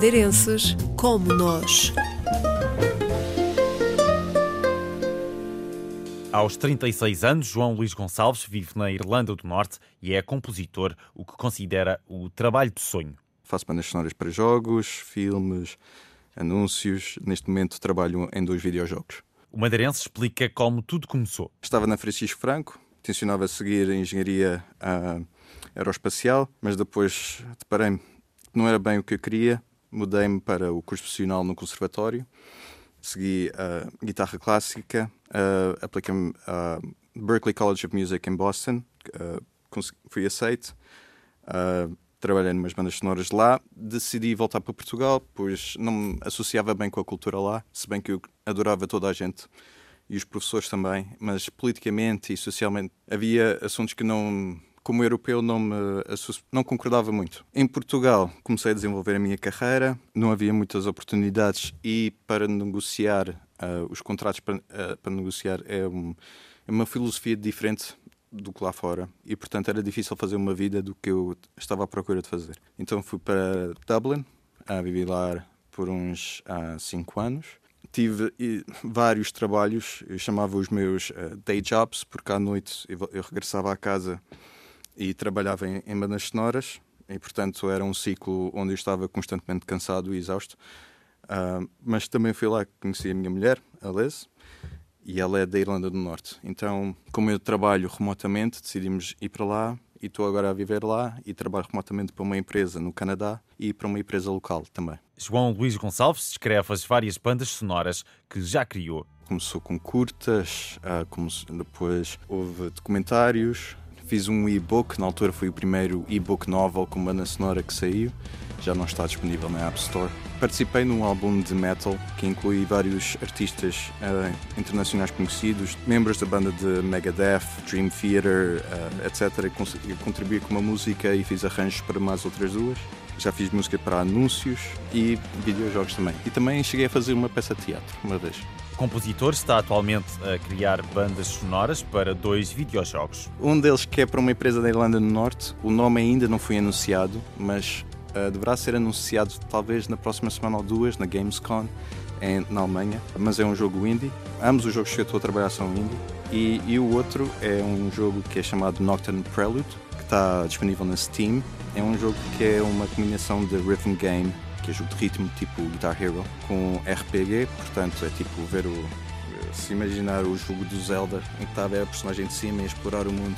madeirenses como nós. Aos 36 anos, João Luís Gonçalves vive na Irlanda do Norte e é compositor, o que considera o trabalho de sonho. Faço bandas sonoras para jogos, filmes, anúncios. Neste momento trabalho em dois videojogos. O madeirense explica como tudo começou. Estava na Francisco Franco, tencionava seguir a engenharia uh, aeroespacial, mas depois deparei-me que não era bem o que eu queria. Mudei-me para o curso profissional no conservatório, segui a uh, guitarra clássica, uh, apliquei-me a Berklee College of Music em Boston, uh, fui aceito. Uh, trabalhei numas bandas sonoras lá, decidi voltar para Portugal, pois não me associava bem com a cultura lá, se bem que eu adorava toda a gente e os professores também, mas politicamente e socialmente havia assuntos que não, como europeu, não me não concordava muito. Em Portugal comecei a desenvolver a minha carreira, não havia muitas oportunidades e para negociar uh, os contratos para, uh, para negociar é, um, é uma filosofia diferente do que lá fora e portanto era difícil fazer uma vida do que eu estava à procura de fazer. Então fui para Dublin, a viver lá por uns uh, cinco anos. Tive vários trabalhos, eu chamava os meus uh, day jobs, porque à noite eu, eu regressava à casa e trabalhava em, em bandas sonoras e portanto era um ciclo onde eu estava constantemente cansado e exausto. Uh, mas também fui lá que conheci a minha mulher, a Liz, e ela é da Irlanda do Norte. Então, como eu trabalho remotamente, decidimos ir para lá e estou agora a viver lá e trabalho remotamente para uma empresa no Canadá e para uma empresa local também. João Luís Gonçalves descreve as várias bandas sonoras que já criou. Começou com curtas, uh, depois houve documentários, fiz um e-book, na altura foi o primeiro e-book novel com banda sonora que saiu, já não está disponível na App Store Participei num álbum de metal que inclui vários artistas uh, internacionais conhecidos, membros da banda de Megadeth, Dream Theater, uh, etc. E contribuí com uma música e fiz arranjos para mais outras duas. Já fiz música para anúncios e videojogos também. E também cheguei a fazer uma peça de teatro uma vez. O compositor está atualmente a criar bandas sonoras para dois videojogos. Um deles que é para uma empresa da Irlanda do Norte. O nome ainda não foi anunciado, mas uh, deverá ser anunciado talvez na próxima semana ou duas na Gamescom em, na Alemanha, mas é um jogo indie. Ambos os jogos que eu estou a trabalhar são indie. E, e o outro é um jogo que é chamado Nocturne Prelude, que está disponível na Steam. É um jogo que é uma combinação de rhythm game, que é jogo de ritmo tipo Guitar Hero, com RPG, portanto é tipo ver o. Se imaginar o jogo do Zelda, em que está a ver a personagem de cima e explorar o mundo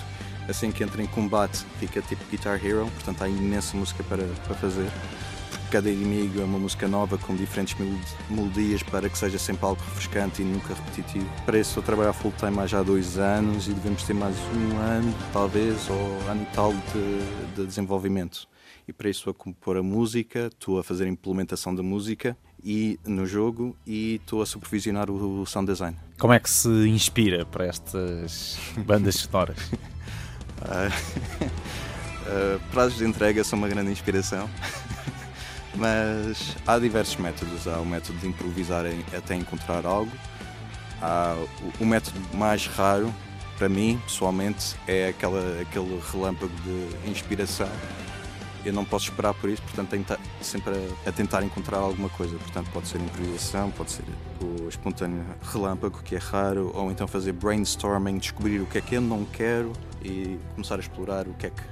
assim que entra em combate fica tipo Guitar Hero, portanto há imensa música para, para fazer. Cada inimigo é uma música nova com diferentes melodias para que seja sempre algo refrescante e nunca repetitivo. Para isso estou a trabalhar full time há já dois anos e devemos ter mais um ano, talvez, ou ano tal de, de desenvolvimento. E para isso estou a compor a música, estou a fazer a implementação da música e no jogo e estou a supervisionar o, sound design. Como é que se inspira para estas bandas sonoras? Uh, prazos de entrega são uma grande inspiração, mas há diversos métodos. Há o método de improvisar até encontrar algo. Há o, o método mais raro, para mim, pessoalmente, é aquela, aquele relâmpago de inspiração. Eu não posso esperar por isso, portanto, tenho sempre a, a, tentar encontrar alguma coisa. Portanto, pode ser improvisação, pode ser o espontâneo relâmpago, que é raro, ou então fazer brainstorming, descobrir o que é que eu não quero e começar a explorar o que é que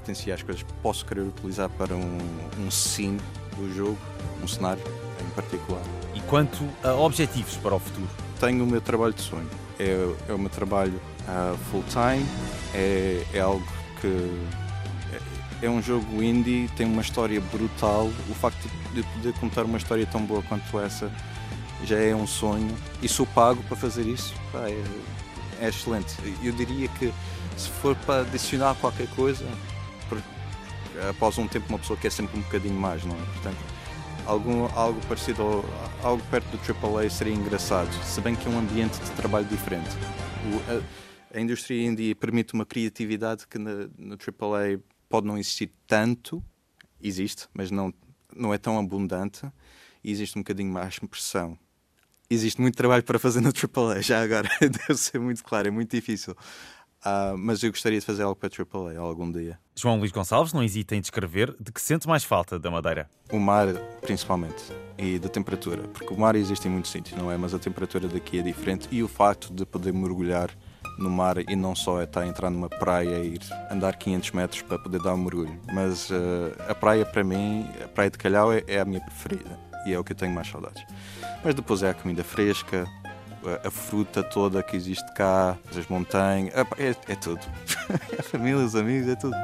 potenciais coisas posso querer utilizar para um, um scene do jogo, um cenário em particular. E quanto a objetivos para o futuro? Tenho o meu trabalho de sonho. É, é o meu trabalho uh, full time, é, é algo que é, um jogo indie, tem uma história brutal. O facto de poder contar uma história tão boa quanto essa já é um sonho e sou pago para fazer isso. Pá, é, é excelente. Eu diria que se for para adicionar qualquer coisa, após um tempo uma pessoa quer sempre um bocadinho mais, não é? Portanto, algum, algo parecido, ao, algo perto do AAA seria engraçado, se bem que é um ambiente de trabalho diferente. O, a, a, indústria indie permite uma criatividade que na, no AAA pode não existir tanto, existe, mas não, não é tão abundante, e existe um bocadinho mais pressão. Existe muito trabalho para fazer no AAA, já agora, deve ser muito claro, é muito difícil Uh, mas eu gostaria de fazer algo para a AAA algum dia. João Luís Gonçalves não hesita em descrever de que sente mais falta da Madeira. O mar, principalmente, e da temperatura, porque o mar existe em muitos sítios, não é? Mas a temperatura daqui é diferente e o facto de poder mergulhar no mar e não só é estar a entrar numa praia e ir andar 500 metros para poder dar um mergulho. Mas uh, a praia, para mim, a praia de Calhau é, é a minha preferida e é o que eu tenho mais saudades. Mas depois é a comida fresca, a fruta toda que existe cá, as montanhas, é, é tudo. a família, os amigos, é tudo.